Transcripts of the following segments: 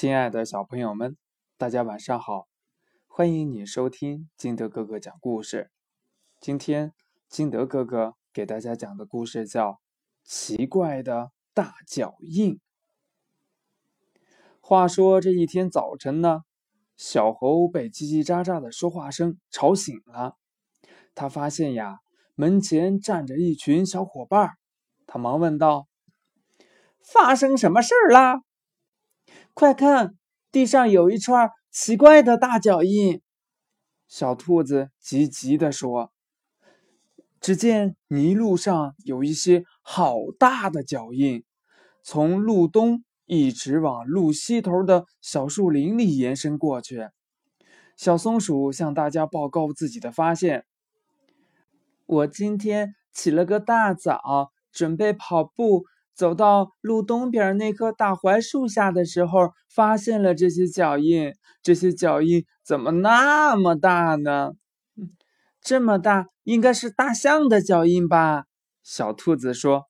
亲爱的小朋友们，大家晚上好！欢迎你收听金德哥哥讲故事。今天金德哥哥给大家讲的故事叫《奇怪的大脚印》。话说这一天早晨呢，小猴被叽叽喳喳的说话声吵醒了。他发现呀，门前站着一群小伙伴，他忙问道：“发生什么事儿啦？”快看，地上有一串奇怪的大脚印。小兔子急急地说：“只见泥路上有一些好大的脚印，从路东一直往路西头的小树林里延伸过去。”小松鼠向大家报告自己的发现：“我今天起了个大早，准备跑步。”走到路东边那棵大槐树下的时候，发现了这些脚印。这些脚印怎么那么大呢？这么大，应该是大象的脚印吧？小兔子说：“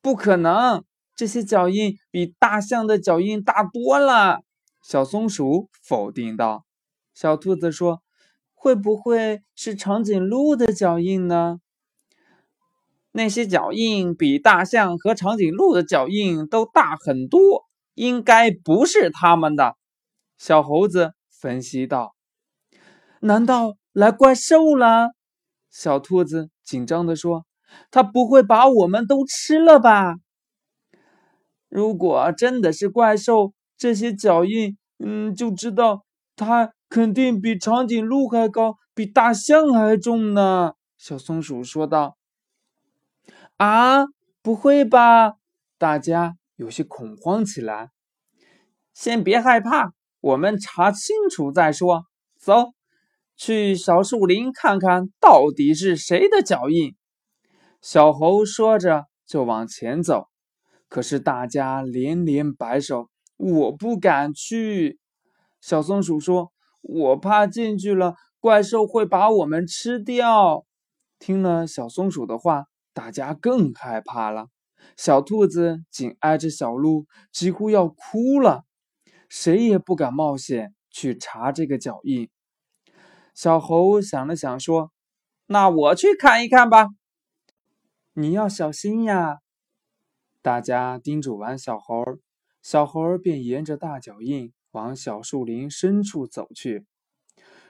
不可能，这些脚印比大象的脚印大多了。”小松鼠否定道。小兔子说：“会不会是长颈鹿的脚印呢？”那些脚印比大象和长颈鹿的脚印都大很多，应该不是他们的。小猴子分析道：“难道来怪兽了？”小兔子紧张地说：“它不会把我们都吃了吧？如果真的是怪兽，这些脚印，嗯，就知道它肯定比长颈鹿还高，比大象还重呢。”小松鼠说道。啊，不会吧！大家有些恐慌起来。先别害怕，我们查清楚再说。走，去小树林看看到底是谁的脚印。小猴说着就往前走，可是大家连连摆手：“我不敢去。”小松鼠说：“我怕进去了，怪兽会把我们吃掉。”听了小松鼠的话。大家更害怕了，小兔子紧挨着小鹿，几乎要哭了。谁也不敢冒险去查这个脚印。小猴想了想，说：“那我去看一看吧。你要小心呀。”大家叮嘱完小猴，小猴便沿着大脚印往小树林深处走去。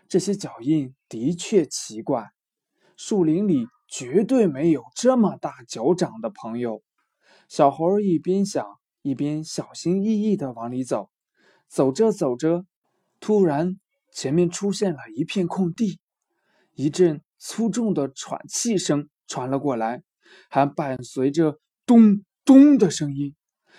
这些脚印的确奇怪，树林里。绝对没有这么大脚掌的朋友。小猴一边想，一边小心翼翼地往里走。走着走着，突然前面出现了一片空地，一阵粗重的喘气声传了过来，还伴随着咚咚的声音。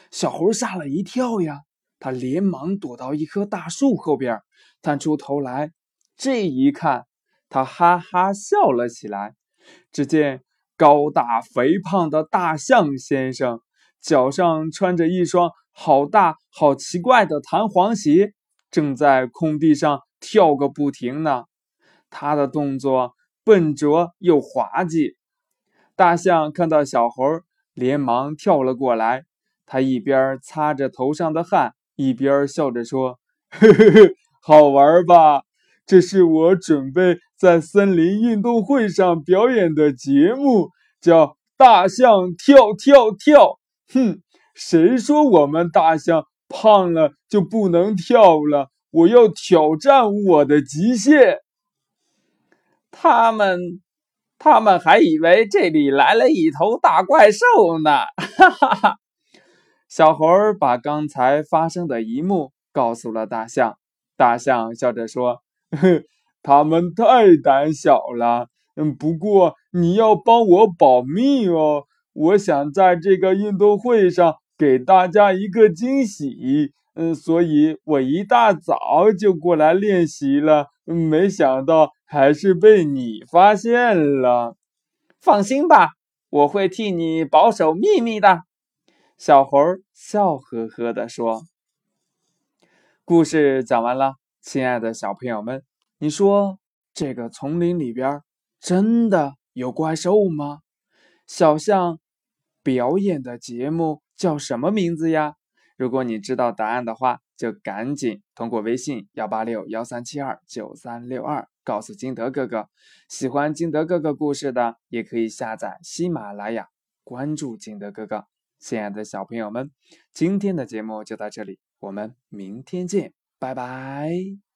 小猴吓了一跳呀，他连忙躲到一棵大树后边，探出头来。这一看，他哈哈笑了起来。只见高大肥胖的大象先生脚上穿着一双好大好奇怪的弹簧鞋，正在空地上跳个不停呢。他的动作笨拙又滑稽。大象看到小猴，连忙跳了过来。他一边擦着头上的汗，一边笑着说：“嘿嘿嘿，好玩吧？”这是我准备在森林运动会上表演的节目，叫《大象跳跳跳》。哼，谁说我们大象胖了就不能跳了？我要挑战我的极限。他们，他们还以为这里来了一头大怪兽呢！哈哈哈。小猴把刚才发生的一幕告诉了大象，大象笑着说。哼，他们太胆小了。嗯，不过你要帮我保密哦。我想在这个运动会上给大家一个惊喜。嗯，所以我一大早就过来练习了。没想到还是被你发现了。放心吧，我会替你保守秘密的。小猴笑呵呵地说。故事讲完了。亲爱的小朋友们，你说这个丛林里边真的有怪兽吗？小象表演的节目叫什么名字呀？如果你知道答案的话，就赶紧通过微信幺八六幺三七二九三六二告诉金德哥哥。喜欢金德哥哥故事的，也可以下载喜马拉雅，关注金德哥哥。亲爱的小朋友们，今天的节目就到这里，我们明天见，拜拜。